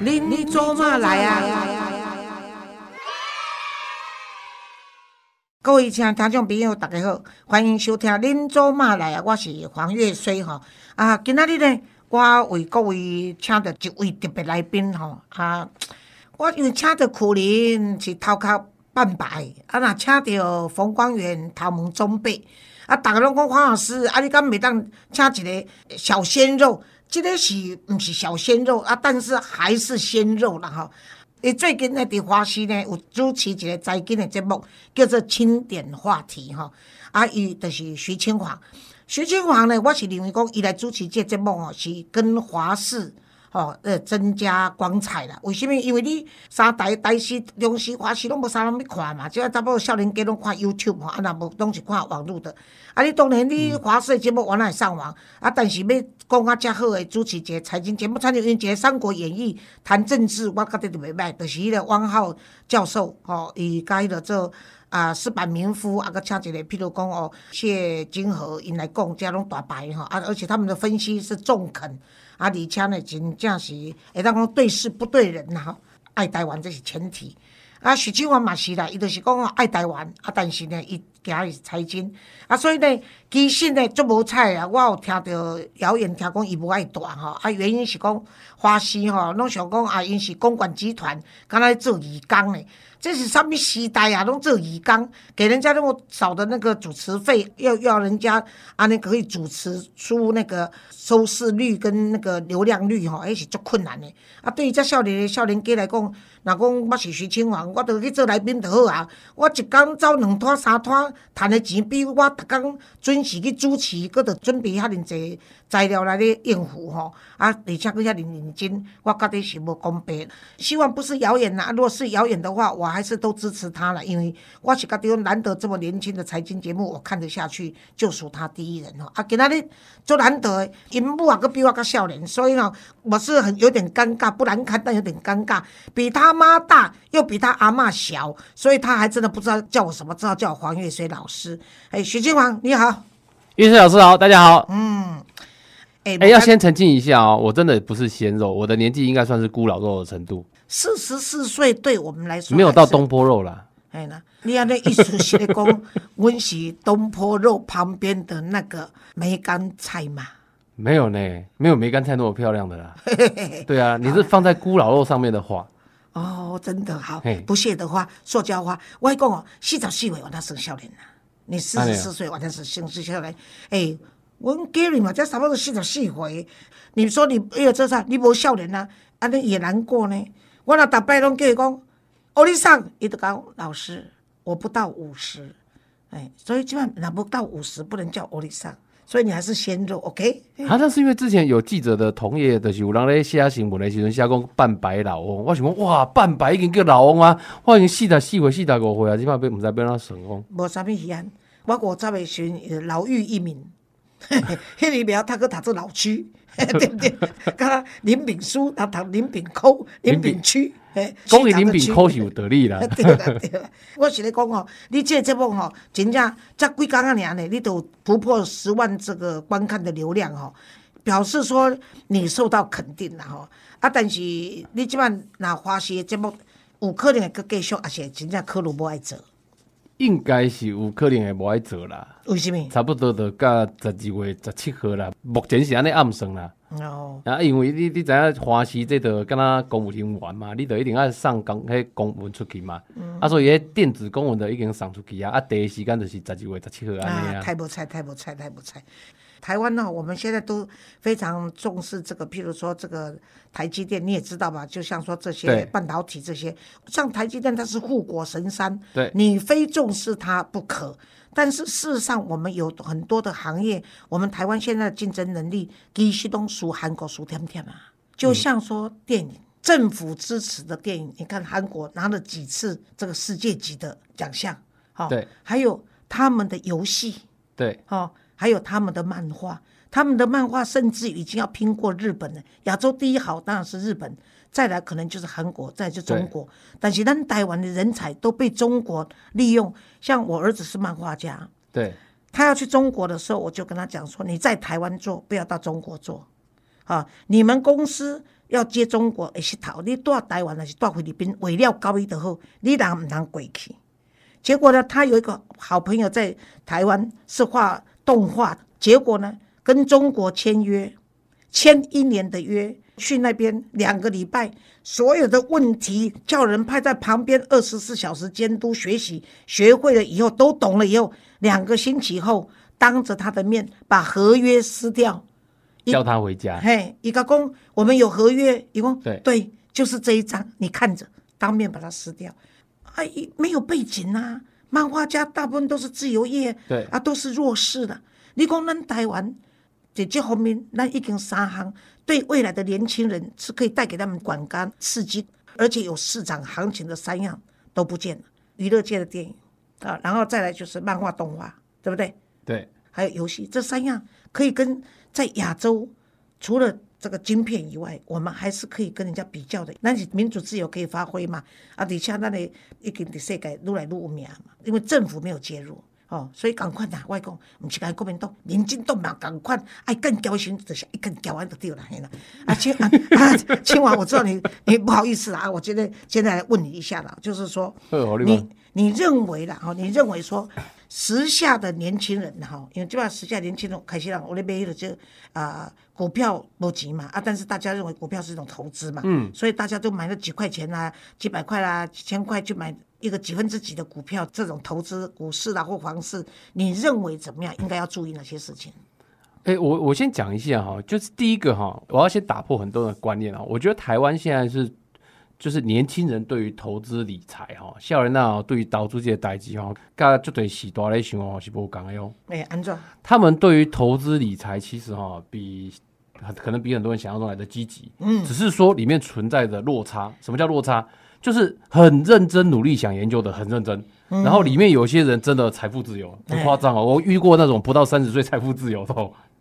恁恁做嘛来啊？各位亲听众朋友，大家好，欢迎收听《恁做嘛来啊》，我是黄月水吼。啊，今仔日呢，我为各位请到一位特别来宾吼。啊，我因为请到苦林是头壳半白，啊，若请到冯光远头毛中白，啊，逐个拢讲黄老师，啊，你敢袂当请一个小鲜肉？即个是毋是小鲜肉啊？但是还是鲜肉啦吼。伊最近咧，伫华视呢有主持一个财经的节目，叫做《清点话题》吼。啊，伊就是徐清华。徐清华呢，我是认为讲，伊来主持这节目哦，是跟华视。吼，呃，增加光彩啦。为什么？因为你三台、台视、中视、华视拢无啥人要看嘛，即个查某少年家拢看 YouTube 吼，啊，若无拢是看网络的。啊，你当然你华视的节目原来上网，啊，但是要讲啊遮好诶主持一个财经节目，参像因一个《三国演义》谈政治，我觉得就袂歹。就是迄个汪浩教授，吼，伊甲迄个做啊石板民夫，啊，搁请一个，譬如讲哦，谢金河因来讲，遮拢大牌吼，啊，而且他们的分析是中肯。啊，而且呢，真正是会当讲对事不对人呐，爱台湾这是前提。啊，徐志华嘛是啦，伊就是讲爱台湾，啊，但是呢，伊行是财经，啊，所以呢，其实呢，足无彩啊。我有听到谣言，听讲伊无爱断吼，啊，原因是讲花师吼，拢想讲啊，因是公管集团，敢若做义工呢。这是什么时代啊？拢做义工，给人家那么少的那个主持费，要要人家啊，那可以主持出那个收视率跟那个流量率吼，还是足困难的。啊，对于这少年的少年家来讲，若讲我是徐清华，我著去做来宾就好啊。我一工走两摊三摊，赚的钱比我逐工准时去主持，搁着准备遐尼济材料来咧应付吼。啊，而且搁遐尼认真，我觉得是无公平。希望不是谣言呐，如果是谣言的话，我。还是都支持他了，因为我是觉得难得这么年轻的财经节目，我看得下去，就属他第一人哦。啊，今仔日就难得，因母啊个比我较少年，所以呢，我是很有点尴尬，不难看，但有点尴尬。比他妈大，又比他阿妈小，所以他还真的不知道叫我什么，知道叫我黄月水老师。哎，徐金黄你好，月水老师好，大家好。嗯，哎，要先澄清一下哦，我真的不是鲜肉，我的年纪应该算是孤老肉的程度。四十四岁对我们来说没有到东坡肉啦。哎呢你要那艺术学工，温习东坡肉旁边的那个梅干菜嘛？没有呢，没有梅干菜那么漂亮的啦。对啊，你是放在孤老肉上面的花。哦，真的好，不屑的话，塑胶花。我讲哦，四十四岁我那生少年呐，你四十四岁我那是生少年。哎，我 Gary 嘛，这差不多四十四岁，你说你哎呀，这啥？你无少年呐，啊，你也难过呢。我那大摆拢叫伊讲，欧丽桑，伊就讲老师，我不到五十，哎，所以基本拿不到五十不能叫欧丽桑，所以你还是先做，OK？啊，那是因为之前有记者的同业的是有人咧写新闻的时阵写讲半白老翁，我想讲哇，半白已经叫老翁啊，我已经四十四岁、四十五岁啊，即摆要唔知变哪成功？无啥物遗憾，我五十岁时老妪一名，迄里苗他个读做老区。对不对？甲林炳书，他读林炳科、林炳区，诶，讲起林炳科是有道理啦。对 啦对啦，我是咧讲吼，你这节目吼，真正才几工啊尔呢，你都突破十万这个观看的流量吼，表示说你受到肯定啦吼。啊，但是你即摆若花的节目有可能会阁继续，而且真正可能无爱做。应该是有可能会无爱做啦，为什么？差不多到甲十二月十七号啦，目前是安尼暗算啦。哦，啊，因为你你知影华西这个敢若公务人员嘛，你得一定爱送公迄公文出去嘛。嗯。啊，所以迄电子公文都已经送出去啊，啊，第一时间就是十二月十七号安尼啊。太无彩，太无彩，太无彩。台湾呢，我们现在都非常重视这个，譬如说这个台积电，你也知道吧？就像说这些半导体这些，像台积电它是护国神山，对，你非重视它不可。但是事实上，我们有很多的行业，我们台湾现在的竞争能力，比西东输韩国输甜甜嘛。就像说电影，政府支持的电影，你看韩国拿了几次这个世界级的奖项，好，对，还有他们的游戏，对，好。还有他们的漫画，他们的漫画甚至已经要拼过日本了。亚洲第一好当然是日本，再来可能就是韩国，再就中国。但是咱台湾的人才都被中国利用。像我儿子是漫画家，对，他要去中国的时候，我就跟他讲说：你在台湾做，不要到中国做。啊，你们公司要接中国的石头，你到台湾还是到菲律宾，为了交易就好，你人唔能过去。结果呢，他有一个好朋友在台湾是画动画，结果呢，跟中国签约，签一年的约，去那边两个礼拜，所有的问题叫人派在旁边二十四小时监督学习，学会了以后都懂了以后，两个星期后，当着他的面把合约撕掉。叫他回家。嘿，一个公，我们有合约，一共对对，就是这一张，你看着，当面把它撕掉。哎，没有背景啊，漫画家大部分都是自由业，对啊，都是弱势的。你讲咱台湾，在这方面，那已经三行，对未来的年轻人是可以带给他们管干刺激，而且有市场行情的三样都不见了。娱乐界的电影啊，然后再来就是漫画动画，对不对？对，还有游戏，这三样可以跟。在亚洲，除了这个晶片以外，我们还是可以跟人家比较的。那你民主自由可以发挥嘛？啊，底下那里已经的世界愈来愈有名嘛，因为政府没有介入哦，所以赶快呐，外公，唔是讲国民党、民进党嘛，赶快爱更交心，就是一更交完就对了，嘿啦。啊，青啊，青王，我知道你你不好意思啊，我觉得现在来问你一下了，就是说，你你认为啦，哦，你认为说？时下的年轻人哈，因为基本上时下年轻人开始让我那边的就啊股票不急嘛啊，但是大家认为股票是一种投资嘛，嗯，所以大家都买了几块钱啦、几百块啦、几千块去买一个几分之几的股票，这种投资股市啦或房市，你认为怎么样？应该要注意哪些事情？哎，我我先讲一下哈，就是第一个哈，我要先打破很多的观念啊，我觉得台湾现在是。就是年轻人对于投资理财哈，少年呐对于投资这些代志哈，噶就对时代来想哦是不讲的哟。哎，安怎？他们对于投资理财其实哈比可能比很多人想象中来的积极。嗯。只是说里面存在的落差，什么叫落差？就是很认真努力想研究的很认真，然后里面有些人真的财富自由，很夸张哦，我遇过那种不到三十岁财富自由的。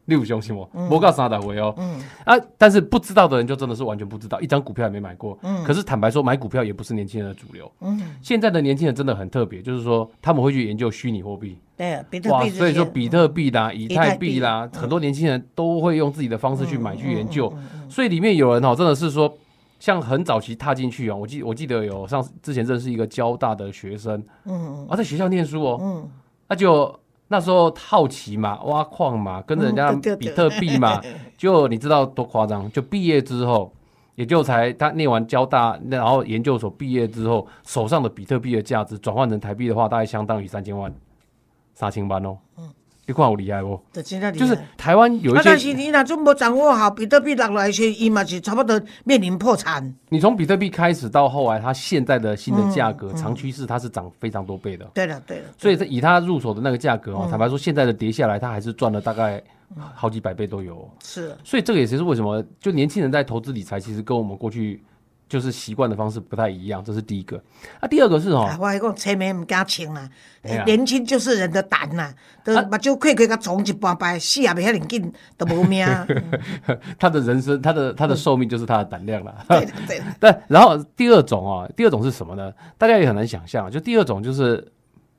六相信我，我告三大回哦。嗯啊，但是不知道的人就真的是完全不知道，一张股票也没买过。嗯，可是坦白说，买股票也不是年轻人的主流。嗯，现在的年轻人真的很特别，就是说他们会去研究虚拟货币。对，比特币。所以说比特币啦、以太币啦，很多年轻人都会用自己的方式去买去研究。所以里面有人哦，真的是说，像很早期踏进去啊，我记我记得有上之前认识一个交大的学生，嗯，啊，在学校念书哦，嗯，那就。那时候好奇嘛，挖矿嘛，跟着人家比特币嘛，就你知道多夸张？就毕业之后，也就才他念完交大，然后研究所毕业之后，手上的比特币的价值转换成台币的话，大概相当于三千万，三千万哦。嗯。你看我厉害不？就是台湾有一些，但是你那种没掌握好，比特币落来时，伊嘛是差不多面临破产。你从比特币开始到后来，它现在的新的价格长趋势，它是涨非常多倍的。对的，对的。所以以它入手的那个价格哦，坦白说，现在的跌下来，它还是赚了大概好几百倍都有。是。所以这个也是为什么，就年轻人在投资理财，其实跟我们过去。就是习惯的方式不太一样，这是第一个。啊，第二个是哦，我还讲车没唔敢轻啦，年轻就是人的胆呐，都目睭开开个肿一半摆，死也袂遐灵紧，都无命。他的人生，他的他的寿命就是他的胆量了。对对。但然后第二种啊，第二种是什么呢？大家也很难想象，就第二种就是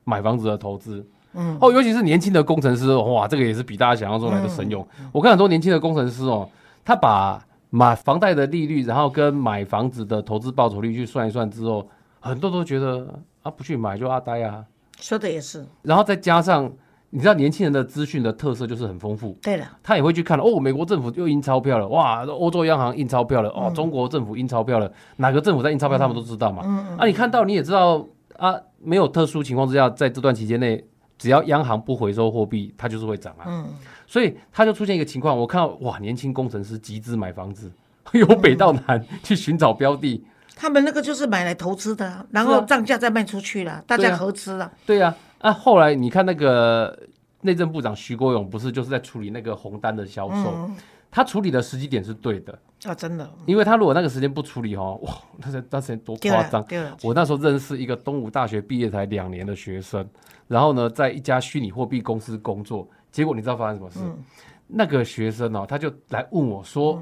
买房子的投资。嗯。哦，尤其是年轻的工程师，哇，这个也是比大家想象中来的神勇。我看很多年轻的工程师哦，他把。买房贷的利率，然后跟买房子的投资报酬率去算一算之后，很多都觉得啊，不去买就阿呆啊。说的也是。然后再加上，你知道年轻人的资讯的特色就是很丰富。对了。他也会去看哦，美国政府又印钞票了，哇，欧洲央行印钞票了，哦，中国政府印钞票了，哪个政府在印钞票，他们都知道嘛。嗯嗯。啊，你看到你也知道啊，没有特殊情况之下，在这段期间内，只要央行不回收货币，它就是会涨啊。嗯。所以他就出现一个情况，我看到哇，年轻工程师集资买房子，由北到南去寻找标的。他们那个就是买来投资的，然后涨价再卖出去了，大家合资了。对呀，啊，后来你看那个内政部长徐国勇，不是就是在处理那个红单的销售，他处理的时机点是对的啊，真的。因为他如果那个时间不处理哦，哇，那时那时间多夸张。我那时候认识一个东吴大学毕业才两年的学生，然后呢，在一家虚拟货币公司工作。结果你知道发生什么事？那个学生哦，他就来问我说：“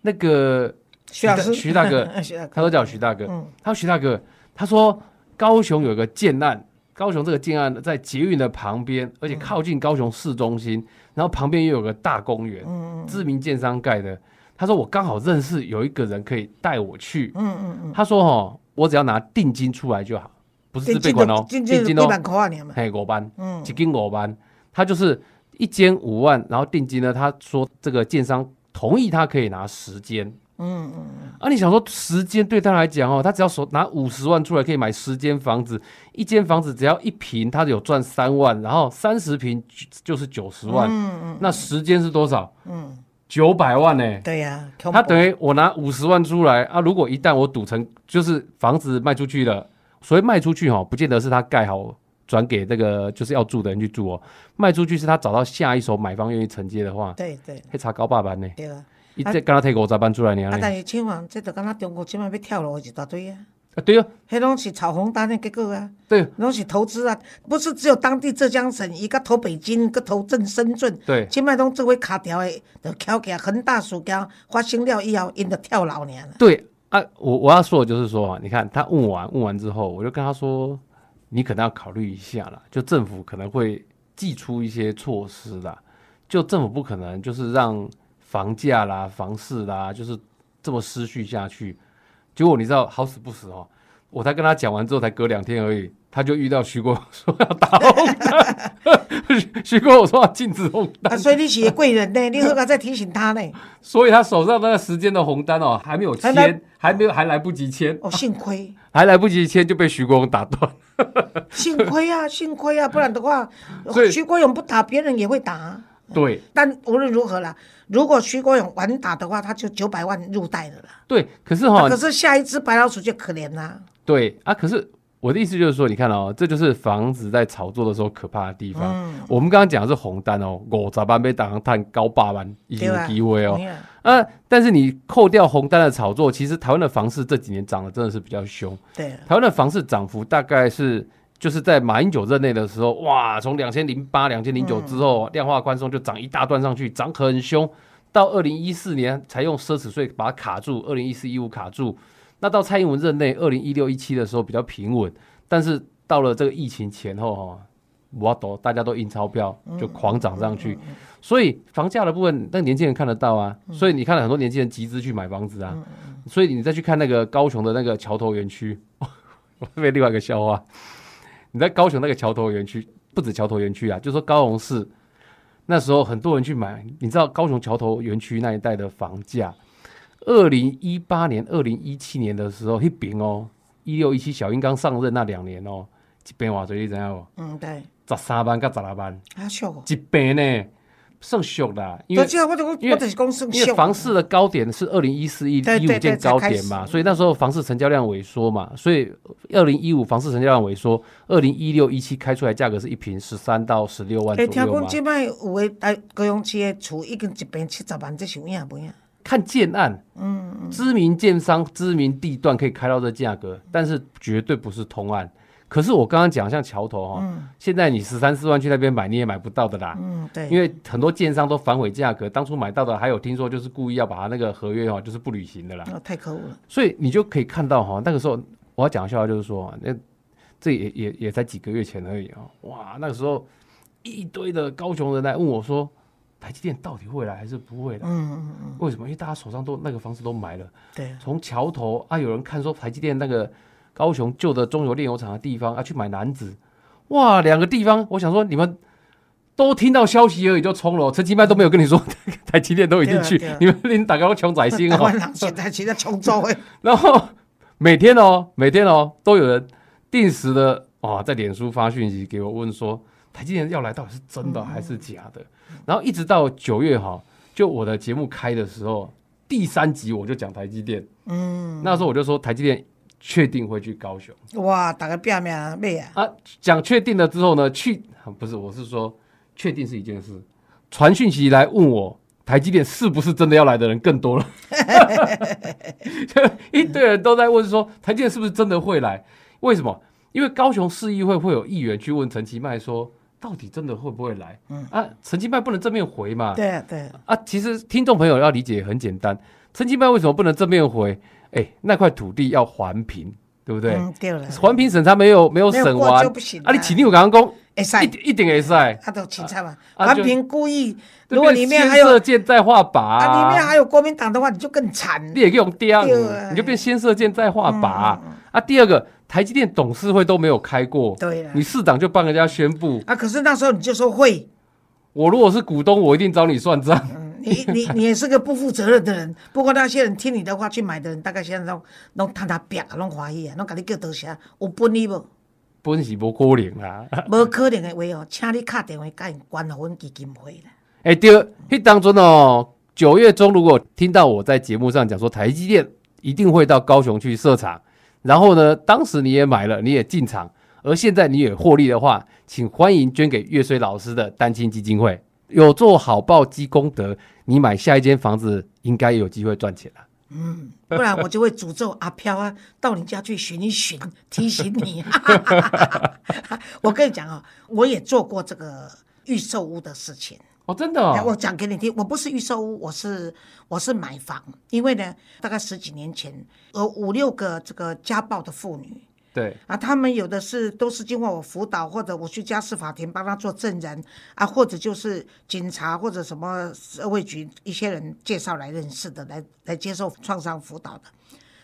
那个徐大 徐大哥，他说叫徐大哥，他说徐大哥，他说高雄有个建案，高雄这个建案在捷运的旁边，而且靠近高雄市中心，然后旁边又有个大公园，知名建商盖的。他说我刚好认识有一个人可以带我去。嗯嗯嗯。他说哦，我只要拿定金出来就好，不是自备款哦，定金哦，一万块啊，年嘛。嘿，五万，嗯，一斤五万。他就是一间五万，然后定金呢，他说这个建商同意他可以拿十间。嗯嗯嗯。啊，你想说十间对他来讲哦，他只要手拿五十万出来可以买十间房子，一间房子只要一平，他有赚三万，然后三十平就是九十万。嗯嗯。那时间是多少？嗯。九百万呢？对呀，他等于我拿五十万出来啊！如果一旦我赌成就是房子卖出去了，所以卖出去哈，不见得是他盖好转给这个就是要住的人去住哦。卖出去是他找到下一手买方愿意承接的话，对对，可以查高八班呢。对啊，一这刚刚提五十万出来呢。啊，但是千万这就刚刚中国今晚要跳楼一大堆啊。啊，对啊，迄拢是炒红单的结果啊，对，拢是投资啊，不是只有当地浙江省，伊个投北京，个投正深圳，对，即摆拢做位卡条的，就翘起来恒大事件发生了以后，因就跳楼呢。对啊，我我要说的就是说，你看他问完问完之后，我就跟他说，你可能要考虑一下了，就政府可能会寄出一些措施的，就政府不可能就是让房价啦、房市啦，就是这么失序下去。结果你知道好死不死哦，我才跟他讲完之后，才隔两天而已，他就遇到徐国说要打红单。徐国我说要禁止红单，所以你是贵人呢，你何必再提醒他呢？所以他手上那个时间的红单哦，还没有签，还没有还来不及签。哦，幸亏 还来不及签就被徐国勇打断。幸亏啊，幸亏啊，不然的话，徐国勇不打，别人也会打。对，但无论如何啦，如果徐国勇晚打的话，他就九百万入袋了啦。对，可是哈，可是下一只白老鼠就可怜啦。对啊，可是我的意思就是说，你看哦，这就是房子在炒作的时候可怕的地方。嗯，我们刚刚讲的是红单哦，我咋办被打上探高八万，已经低位哦。啊，但是你扣掉红单的炒作，其实台湾的房市这几年涨得真的是比较凶。对，台湾的房市涨幅大概是。就是在马英九任内的时候，哇，从两千零八、两千零九之后，量化宽松就涨一大段上去，涨很凶。到二零一四年才用奢侈税把它卡住，二零一四一五卡住。那到蔡英文任内，二零一六一七的时候比较平稳，但是到了这个疫情前后哈，我懂，大家都印钞票就狂涨上去。所以房价的部分，那年轻人看得到啊。所以你看了很多年轻人集资去买房子啊。所以你再去看那个高雄的那个桥头园区，我特别另外一个笑话。你在高雄那个桥头园区，不止桥头园区啊，就说高雄市那时候很多人去买。你知道高雄桥头园区那一带的房价，二零一八年、二零一七年的时候，一边哦，一六一七小英刚上任那两年哦，一边话最你知影无？嗯，对，十三万到十六万，啊，少一边呢。算俗啦，因为因为房市的高点是二零一四一一五见高点嘛，所以那时候房市成交量萎缩嘛，所以二零一五房市成交量萎缩，二零一六一七开出来价格是一平十三到十六万左右嘛。听讲这摆有诶，哎，高雄市的厝已经一平七十万，这是有影无影？看建案，嗯，知名建商、知名地段可以开到这价格，但是绝对不是通案。可是我刚刚讲像桥头哈，现在你十三四万去那边买你也买不到的啦。嗯，对，因为很多建商都反悔价格，当初买到的还有听说就是故意要把他那个合约哈，就是不履行的啦。哦，太可恶了。所以你就可以看到哈，那个时候我要讲笑话就是说，那这也也也才几个月前而已啊。哇，那个时候一堆的高雄人来问我说，台积电到底会来还是不会来？嗯嗯嗯。为什么？因为大家手上都那个房子都买了。对。从桥头啊，有人看说台积电那个。高雄旧的中油炼油厂的地方要去买男子，哇，两个地方，我想说你们都听到消息而已就冲了，陈其迈都没有跟你说，台积电都已经去，你们连打开穷仔心哦，现在现在冲走哎，然后每天哦，每天哦，都有人定时的哦，在脸书发讯息给我问说，台积电要来到底是真的还是假的？然后一直到九月哈，就我的节目开的时候，第三集我就讲台积电，嗯，那时候我就说台积电。确定会去高雄哇！大家拼命咩啊？啊，讲确定了之后呢？去不是，我是说，确定是一件事。传讯息来问我，台积电是不是真的要来的人更多了？一堆人都在问说，台积电是不是真的会来？为什么？因为高雄市议会会有议员去问陈其迈说，到底真的会不会来？嗯啊，陈其迈不能正面回嘛？对对啊，其实听众朋友要理解很简单，陈其迈为什么不能正面回？哎，那块土地要环评，对不对？对了，环评审查没有没有审完，啊，你起立我刚刚讲，一一定会塞，他都清查嘛。环评故意，如果里面还有箭在画靶，啊，里面还有国民党的话，你就更惨。你也用第二，你就变先射箭再画靶啊。第二个，台积电董事会都没有开过，对你市长就帮人家宣布啊。可是那时候你就说会，我如果是股东，我一定找你算账。你你你也是个不负责任的人。不过那些人听你的话去买的人，大概现在都拢摊他表，拢怀疑啊，拢甲你叫多少？有本你无？本是无可能啊！无可能的话哦，请你打电话甲因关好阮基金会啦。哎对，迄当中哦，九月中如果听到我在节目上讲说台积电一定会到高雄去设厂，然后呢，当时你也买了，你也进场，而现在你也获利的话，请欢迎捐给岳水老师的单亲基金会。有做好报积功德，你买下一间房子应该有机会赚钱了。嗯，不然我就会诅咒阿飘啊，到你家去寻一寻，提醒你。我跟你讲啊，我也做过这个预售屋的事情。哦，真的？我讲给你听，我不是预售屋，我是我是买房。因为呢，大概十几年前，有五六个这个家暴的妇女。对啊，他们有的是都是经过我辅导，或者我去家事法庭帮他做证人啊，或者就是警察或者什么社会局一些人介绍来认识的，来来接受创伤辅导的。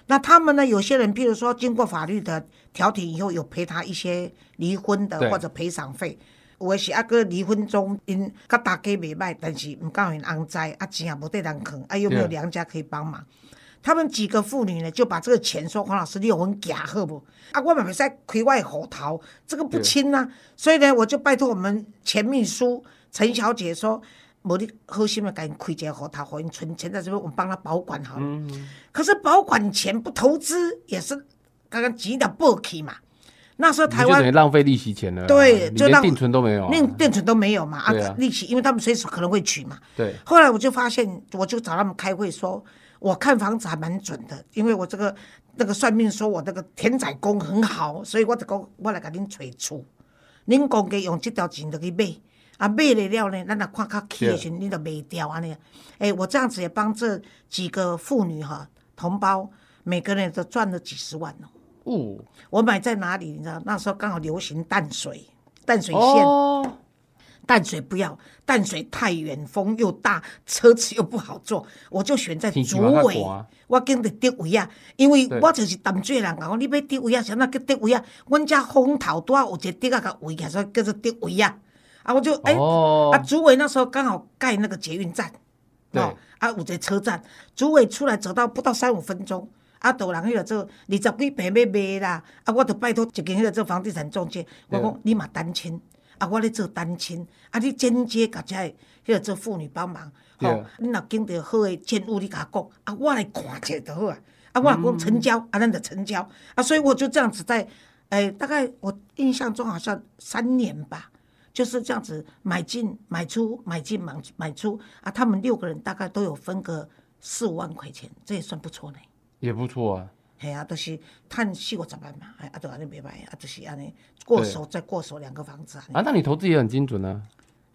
那他们呢，有些人譬如说经过法律的调停以后，有赔他一些离婚的或者赔偿费。有的是啊个离婚中因甲大家袂歹，但是唔够因翁知啊钱也无得人坑，啊有没有娘家可以帮忙？他们几个妇女呢，就把这个钱说：“黄老师，你有份假好不？啊，我们袂使开外户头，这个不清啊。所以呢，我就拜托我们前秘书陈小姐说：，无你好心的，赶紧开一个户头，好，你存钱在这边，我们帮他保管好了。可是保管钱不投资，也是刚刚急的不起嘛。那时候台湾浪费利息钱了，对，就连定存都没有，连定存都没有嘛。啊，利息，因为他们随时可能会取嘛。对。后来我就发现，我就找他们开会说。我看房子还蛮准的，因为我这个那个算命说我这个田仔宫很好，所以我就讲我来给您催促，您公家用这条钱就去买，啊买了了呢，咱若看较起的时，你就卖掉安尼。哎，我这样子也帮这几个妇女哈同胞，每个人都赚了几十万哦。哦，我买在哪里？你知道那时候刚好流行淡水，淡水线。淡水不要，淡水太远，风又大，车子又不好坐，我就选在竹尾。我跟着得位啊，因为我就是淡水人，讲你要得位啊，啥那叫得位啊？阮家风头拄啊有一个德啊个位，所以叫做得位啊。啊，我就哎，啊竹尾那时候刚好盖那个捷运站，哦，啊有一个车站，竹尾出来走到不到三五分钟，啊，都人迄个做二十几平要卖啦，啊，我著拜托一间迄个做房地产中介，我讲你嘛单亲。啊，我咧做单亲，啊，你间接甲遮迄个做妇女帮忙，吼，你若经到好诶建物，你甲我讲，啊，我来看者就好啊，啊，我讲成交，啊，咱就成交，啊，所以我就这样子在，诶，大概我印象中好像三年吧，就是这样子买进买出买进买买出，啊，他们六个人大概都有分个四五万块钱，这也算不错呢，也不错啊。系啊，都是赚四五十万嘛，哎，啊，都安尼袂歹，啊，就是安尼过手再过手两个房子啊。啊，那你投资也很精准啊。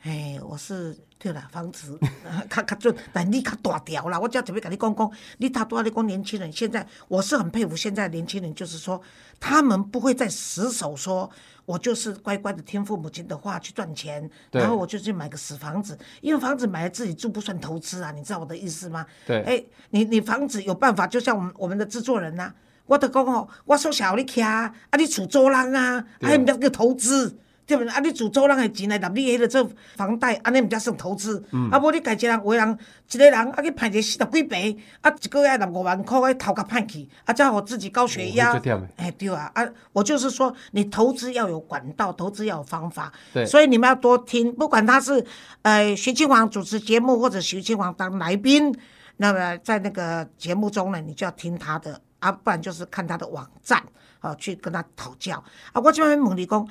哎，我是对了，房子 较较准，但你较大条啦。我只要准备跟你讲讲，你他多你讲年轻人现在，我是很佩服现在年轻人，就是说他们不会再死守说。我就是乖乖的听父母亲的话去赚钱，然后我就去买个死房子，因为房子买了自己住不算投资啊，你知道我的意思吗？对，哎，你你房子有办法，就像我们我们的制作人呐，我都讲哦，我说小你徛，啊你厝租人啊，还唔叫叫投资。对不对？啊，你自租人的钱来纳你迄个做房贷，安尼毋才算投资。啊，无你家一人为人一个人啊去骗一个四十几倍，啊一个月拿五万块，头壳判去，啊叫我自己高血压。哎，对啊，啊，我就是说，你投资要有管道，投资要有方法。对。所以你们要多听，不管他是呃徐庆煌主持节目，或者徐庆煌当来宾，那么在那个节目中呢，你就要听他的，啊，不然就是看他的网站，啊，去跟他讨教。啊，我这边问你讲。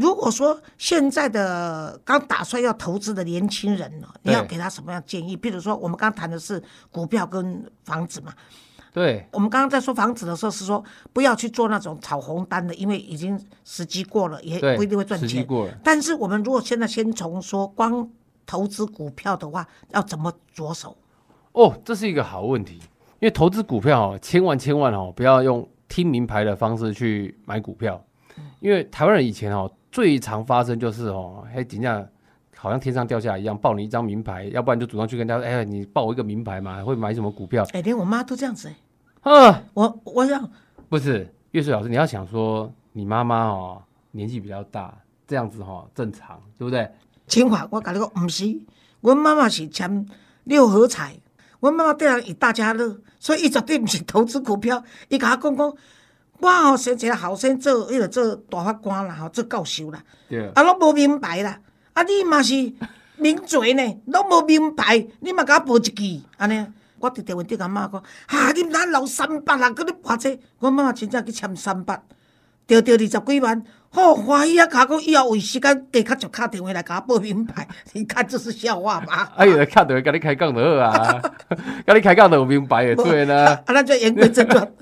如果说现在的刚打算要投资的年轻人呢，你要给他什么样建议？比如说，我们刚谈的是股票跟房子嘛。对。我们刚刚在说房子的时候，是说不要去做那种炒红单的，因为已经时机过了，也不一定会赚钱。时机过了。但是我们如果现在先从说光投资股票的话，要怎么着手？哦，这是一个好问题，因为投资股票哦，千万千万哦，不要用。听名牌的方式去买股票，因为台湾人以前哦最常发生就是哦，哎，怎样好像天上掉下来一样，报你一张名牌，要不然就主动去跟他说，哎，你报我一个名牌嘛，会买什么股票？哎，连我妈都这样子哎，啊，我我想不是岳水老师，你要想说你妈妈哦年纪比较大，这样子哈正常，对不对？清华，我跟你讲，不是，我妈妈是签六合彩。我妈妈对人以大家乐，所以伊绝对不是投资股票。伊甲我讲讲，我吼生一个后生做，迄个做大法官啦，吼做教授啦，啊，拢无明白啦。啊，你嘛是名嘴呢，拢无明白，你嘛甲我报一句，安尼，我伫电话顶阿妈讲，哈，你哪留三百啊？搁你花这，阮妈妈真正去签三百，着着二十几万。好欢喜啊！卡讲以后有时间加较少敲电话来甲我报名牌，你看这是笑话吗？哎呀，敲电话甲你开讲就好啊，甲你开讲就有名牌的对啦。啊，咱就言归正传。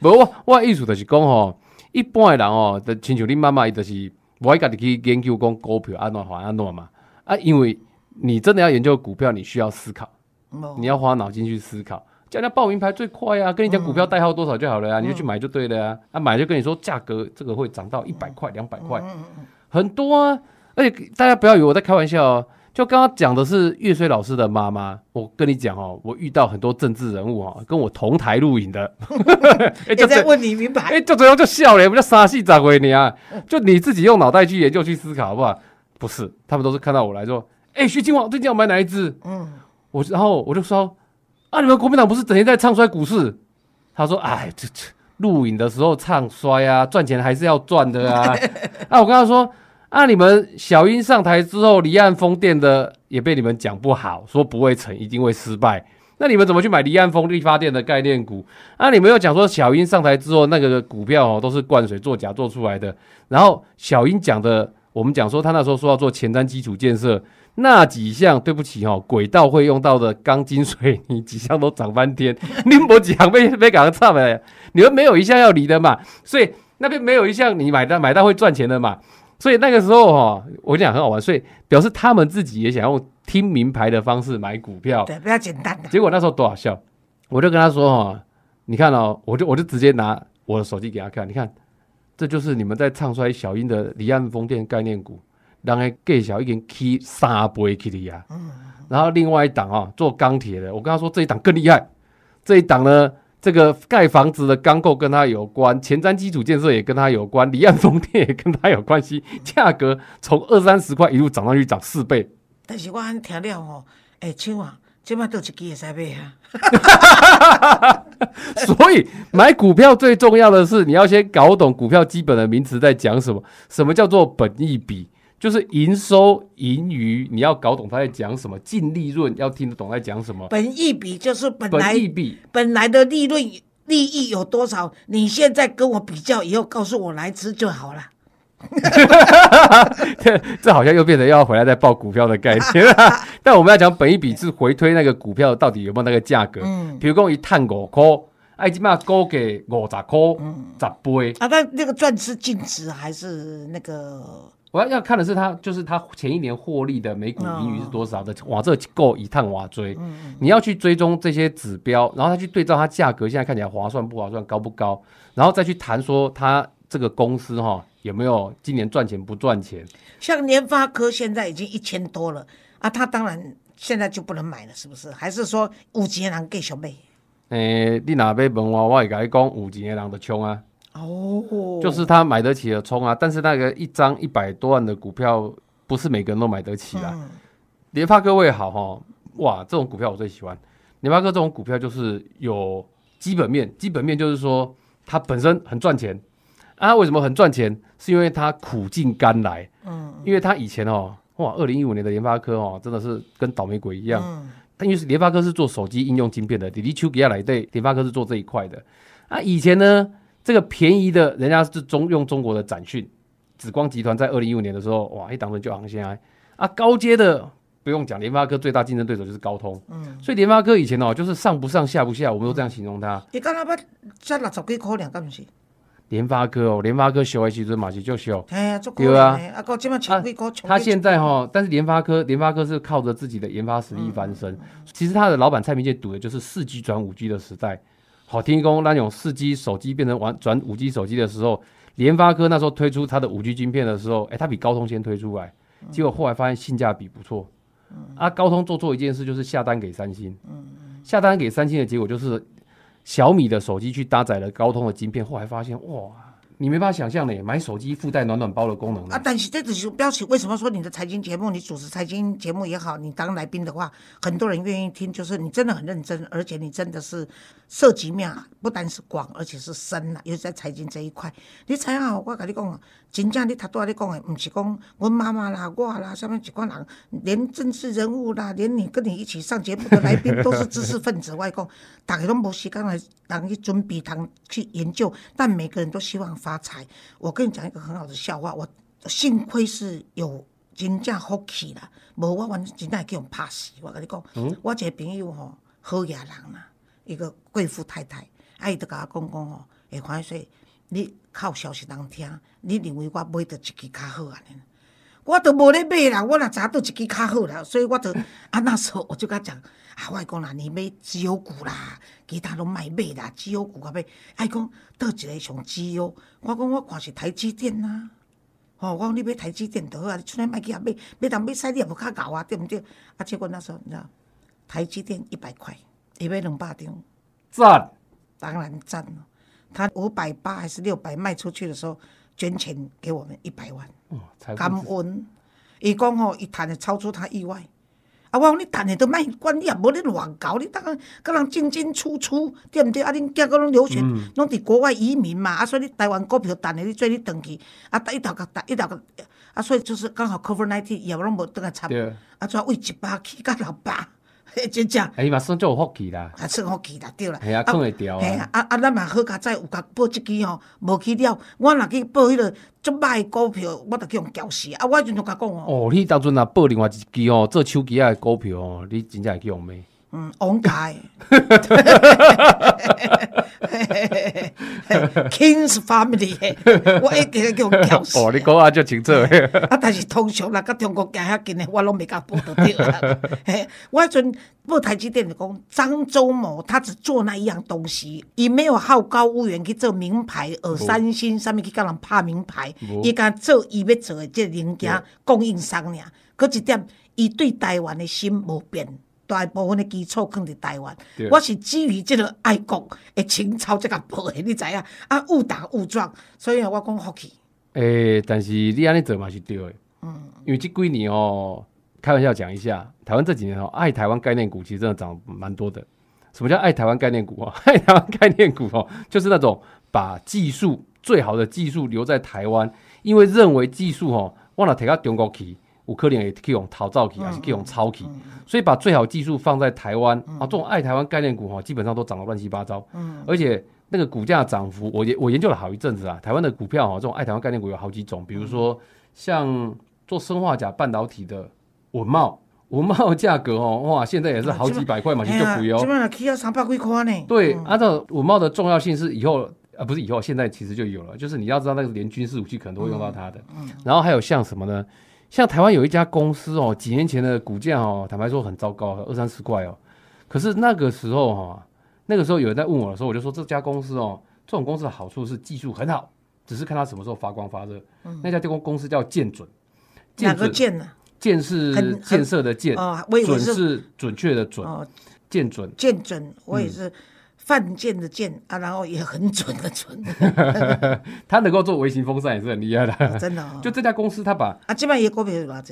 无我我意思就是讲吼，一般诶人吼，就亲像你妈妈伊就是无爱家己去研究讲股票安怎还安怎嘛。啊，因为你真的要研究股票，你需要思考，你要花脑筋去思考。叫人家报名牌最快啊！跟你讲股票代号多少就好了呀，你就去买就对了呀。啊，买就跟你说价格这个会涨到一百块、两百块，很多啊。而且大家不要以为我在开玩笑哦。就刚刚讲的是岳水老师的妈妈，我跟你讲哦，我遇到很多政治人物啊，跟我同台录影的，也在问你明白？哎，就这样就笑了，不叫傻戏咋回你啊？就你自己用脑袋去研究去思考好不好？不是，他们都是看到我来说，哎，徐金王最近要买哪一只？嗯，我然后我就说。啊！你们国民党不是整天在唱衰股市？他说：“哎，这这录影的时候唱衰啊，赚钱还是要赚的啊。”啊，我跟他说：“啊，你们小英上台之后，离岸风电的也被你们讲不好，说不会成，一定会失败。那你们怎么去买离岸风力发电的概念股？啊，你们又讲说小英上台之后，那个股票哦都是灌水作假做出来的。然后小英讲的，我们讲说他那时候说要做前瞻基础建设。”那几项对不起哦，轨道会用到的钢筋水泥几项都涨翻天，你们几项被被搞得差呗？你们没有一项要离的嘛，所以那边没有一项你买到买到会赚钱的嘛，所以那个时候哈，我跟你讲很好玩，所以表示他们自己也想用听名牌的方式买股票，对，比较简单的。结果那时候多好笑，我就跟他说哈，你看哦，我就我就直接拿我的手机给他看，你看，这就是你们在唱衰小英的离岸风电概念股。让个介绍已经起三倍去的呀，然后另外一档啊做钢铁的，我跟他说这一档更厉害，这一档呢这个盖房子的钢构跟它有关，前瞻基础建设也跟它有关，离岸风电也跟它有关系，价格从二三十块一路涨上去涨四倍。但是我安听了吼，哎，青蛙，今麦都一支会使买啊。所以买股票最重要的是你要先搞懂股票基本的名词在讲什么，什么叫做本益比。就是营收、盈余，你要搞懂他在讲什么；净利润要听得懂在讲什么。本益比就是本来本益比本来的利润利益有多少？你现在跟我比较，以后告诉我来吃就好了。这 这好像又变成要回来再报股票的概念了。但我们要讲本益比是回推那个股票到底有没有那个价格。嗯，比如讲一探五块，哎，起码高给五十块，十倍。啊，但那个赚是净值还是那个？我要要看的是它，就是它前一年获利的每股盈余是多少的，哇，这够一趟哇追。你要去追踪这些指标，然后他去对照它价格现在看起来划算不划算，高不高，然后再去谈说它这个公司哈有没有今年赚钱不赚钱。像联发科现在已经一千多了啊，他当然现在就不能买了，是不是？还是说五级的人继续买？诶，你哪要问我，我会甲你讲五级的人的冲啊。哦，就是他买得起的冲啊，但是那个一张一百多万的股票，不是每个人都买得起的。联发科位好哈，哇，这种股票我最喜欢。联发科这种股票就是有基本面，基本面就是说它本身很赚钱啊。为什么很赚钱？是因为它苦尽甘来。嗯，因为它以前哦，哇，二零一五年的联发科哦，真的是跟倒霉鬼一样。嗯，因为是联发科是做手机应用晶片的，迪迪丘给亚来对，联发科是做这一块的。啊，以前呢？这个便宜的，人家是中用中国的展讯，紫光集团在二零一五年的时候，哇，一档人就昂起来啊！高阶的不用讲，联发科最大竞争对手就是高通，嗯，所以联发科以前哦，就是上不上下不下，我们都这样形容它。你刚才不加六十几块两，干不是？联发科哦，联发科修的时阵嘛是就修，对啊，啊，他现在哈，但是联发科，联发科是靠着自己的研发实力翻身。其实他的老板蔡明介赌的就是四 G 转五 G 的时代。好听工那种四 G 手机变成完转五 G 手机的时候，联发科那时候推出它的五 G 晶片的时候，哎，它比高通先推出来，结果后来发现性价比不错。啊，高通做错一件事就是下单给三星。下单给三星的结果就是小米的手机去搭载了高通的晶片，后来发现哇。你没办法想象的，买手机附带暖暖包的功能啊！但是这只是标题。为什么说你的财经节目，你主持财经节目也好，你当来宾的话，很多人愿意听，就是你真的很认真，而且你真的是涉及面不单是广，而且是深呐，尤其在财经这一块。你猜下，我跟你讲啊，真正你他都在你讲的，不是讲我妈妈啦、我啦，下面几个人，连政治人物啦，连你跟你一起上节目的来宾都是知识分子。外公，大家都没时间来，让你准备，堂去研究，但每个人都希望。发财！我跟你讲一个很好的笑话，我幸亏是有真正福气啦，无我完真正会叫人拍死。我跟你讲，我一个朋友吼，好野人啦，一个贵妇太太，啊，伊就甲我讲讲吼，会看说你靠消息人听，你认为我买到一支较好安尼？我都无咧买啦，我若早倒一支较好啦，所以我就啊那时候我就甲讲，啊，我讲啦，你买绩优股啦，其他拢卖买啦，绩优股甲买，爱讲倒一个上绩优，我讲我看是台积电呐，吼，我讲你买台积电就好啊，你出来卖去啊买，买当买你也无较高啊，对毋对？啊，结果那时候你知道，台积电一百块，伊买两百张，赞，当然赞了。他五百八还是六百卖出去的时候。捐钱给我们一百万，感恩。伊讲吼，伊赚的超出他意外。啊，我讲你赚的都卖管你也无咧乱搞，你当然跟人进进出出，对毋对？啊，恁囝个拢留学，拢伫国外移民嘛，啊，所以你台湾股票赚的，你做你转去，啊，一头个，一头个，啊，所以就是刚好 cover nineteen 也拢无倒来插，啊，怎为一百起到六百。真正，哎嘛算做有福气啦，啊算福气啦，对啦，系啊，看会掉啊，啊啊，咱嘛好加载有甲报一支吼，无去了，我若去报迄个足歹股票，我着去用搅死，啊，我迄阵就甲讲哦，哦，你当阵若报另外一支吼，做手机仔股票哦，你真正会去用咩？嗯，王家，King's Family，我一直叫叫哦，你讲啊，就清楚。啊，但是通常啦，甲中国行遐近的，我拢未甲报得着。嘿，我迄阵报台积电就讲，张忠谋他只做那一样东西，伊没有好高骛远去做名牌，而三星上面去甲人拍名牌，伊敢做伊要做的这零件供应商尔。搁一点，伊对台湾的心无变。大部分的基础放伫台湾，我是基于即个爱国的情操才甲报的，你知影？啊，误打误撞，所以我讲福气。诶，但是你安尼做嘛是对的，嗯，因为这几年哦，开玩笑讲一下，台湾这几年哦，爱台湾概念股其实真的涨蛮多的。什么叫爱台湾概念股啊？爱台湾概念股哦，就是那种把技术最好的技术留在台湾，因为认为技术哦，忘了提到中国去。五颗链也可以用陶造起，还是可以用抄起，所以把最好技术放在台湾啊，这种爱台湾概念股哈，基本上都涨得乱七八糟。嗯，而且那个股价涨幅，我研我研究了好一阵子啊，台湾的股票哈，这种爱台湾概念股有好几种，比如说像做生化甲半导体的文茂，文茂价格哦，哇，现在也是好几百块嘛，就贵哦。基本上起要三百几块呢。对，按照文茂的重要性是以后啊，不是以后，现在其实就有了，就是你要知道那个连军事武器可能都会用到它的。嗯，然后还有像什么呢？像台湾有一家公司哦，几年前的股价哦，坦白说很糟糕，二三十块哦。可是那个时候哈，那个时候有人在问我的时候，我就说这家公司哦，这种公司的好处是技术很好，只是看它什么时候发光发热。那家电工公司叫建准，哪个建呢？建是建设的建哦，准是准确的准。建准，建准，我也是。犯贱的贱啊，然后也很准的准。他能够做微型风扇也是很厉害的，真的。就这家公司，他把啊，基本上也股票多少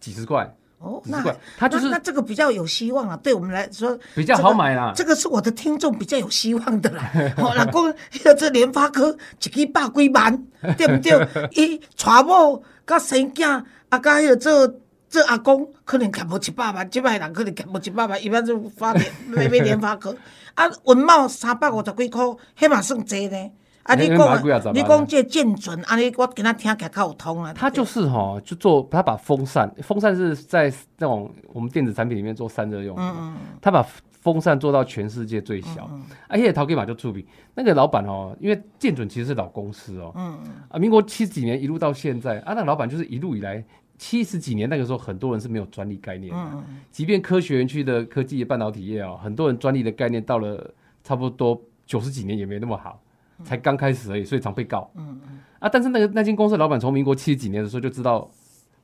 几十块哦，那他就是那这个比较有希望啊，对我们来说比较好买啦。这个是我的听众比较有希望的啦。老公，这联发科一支百几万，对不对？伊娶某甲生囝，啊，甲迄个做。这阿公可能欠无一百万，即摆人可能欠无一百万，一般就发连买买联发科。啊，文茂三百五十几箍，迄嘛算济呢。啊，你讲，你讲这建准，安尼我跟他听起来较有通啊。他就是哈，就做他把风扇，风扇是在那种我们电子产品里面做散热用的。嗯嗯。他把风扇做到全世界最小，而且陶给马就出名。那个老板哦，因为建准其实是老公司哦。嗯嗯。啊，民国七十几年一路到现在，啊，那老板就是一路以来。七十几年那个时候，很多人是没有专利概念的。嗯嗯即便科学园区的科技半导体业啊，很多人专利的概念到了差不多九十几年也没那么好，才刚开始而已，所以常被告。嗯嗯。啊，但是那个那间公司老板从民国七十几年的时候就知道。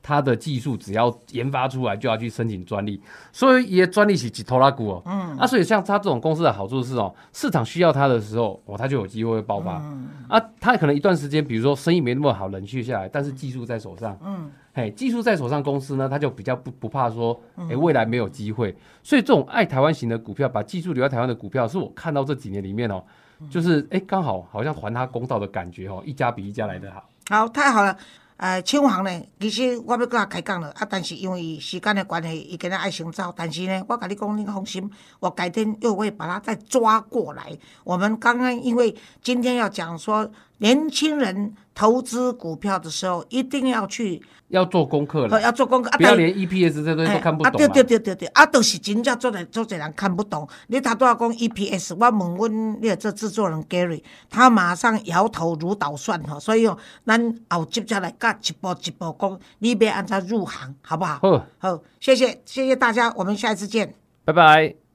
他的技术只要研发出来，就要去申请专利，所以也专利起几头拉股哦。嗯，啊，所以像他这种公司的好处是哦，市场需要他的时候，哦，他就有机会爆发。嗯，啊，他可能一段时间，比如说生意没那么好，冷却下来，但是技术在手上。嗯，嘿，技术在手上，公司呢，他就比较不不怕说，哎，未来没有机会。所以这种爱台湾型的股票，把技术留在台湾的股票，是我看到这几年里面哦，就是哎，刚好好像还他公道的感觉哦，一家比一家来得好。好，太好了。呃，厂房呢，其实我要跟他开讲了，啊，但是因为时间的关系，伊今日爱先走。但是呢，我甲你讲，你放心，我改天又会把他再抓过来。我们刚刚因为今天要讲说。年轻人投资股票的时候，一定要去要做功课了，要做功课，不要连 EPS 这东西都看不懂啊！对对对对对，啊，都是真正做的做这人看不懂。你他都要讲 EPS，我问问你这制作人 Gary，他马上摇头如捣蒜哈。所以哦，咱后接下来甲一步一步讲，你别按照入行，好不好？好，好，谢谢谢谢大家，我们下一次见，拜拜。